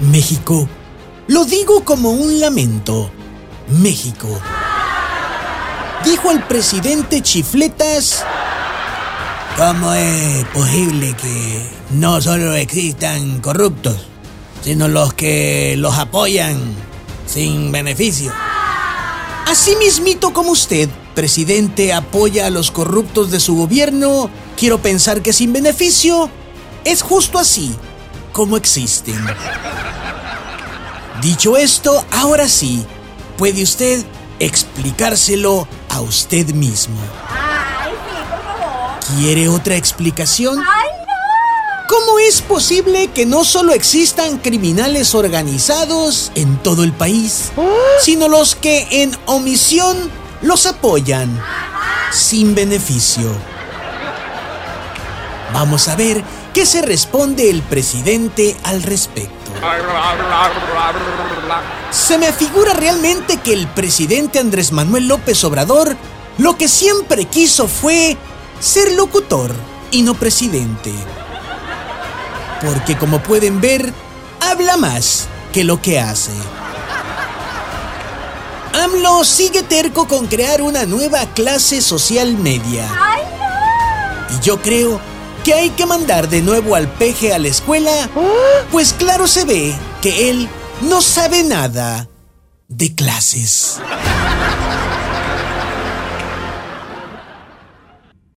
México, lo digo como un lamento. México. Dijo el presidente Chifletas. ¿Cómo es posible que no solo existan corruptos, sino los que los apoyan sin beneficio? Así mismito como usted, presidente, apoya a los corruptos de su gobierno, quiero pensar que sin beneficio es justo así como existen. Dicho esto, ahora sí, puede usted explicárselo a usted mismo. Ay, sí, por favor. ¿Quiere otra explicación? Ay, no. ¿Cómo es posible que no solo existan criminales organizados en todo el país, sino los que en omisión los apoyan sin beneficio? Vamos a ver qué se responde el presidente al respecto. Se me figura realmente que el presidente Andrés Manuel López Obrador lo que siempre quiso fue ser locutor y no presidente. Porque como pueden ver, habla más que lo que hace. AMLO sigue terco con crear una nueva clase social media. Y yo creo que hay que mandar de nuevo al peje a la escuela, pues claro se ve que él no sabe nada de clases.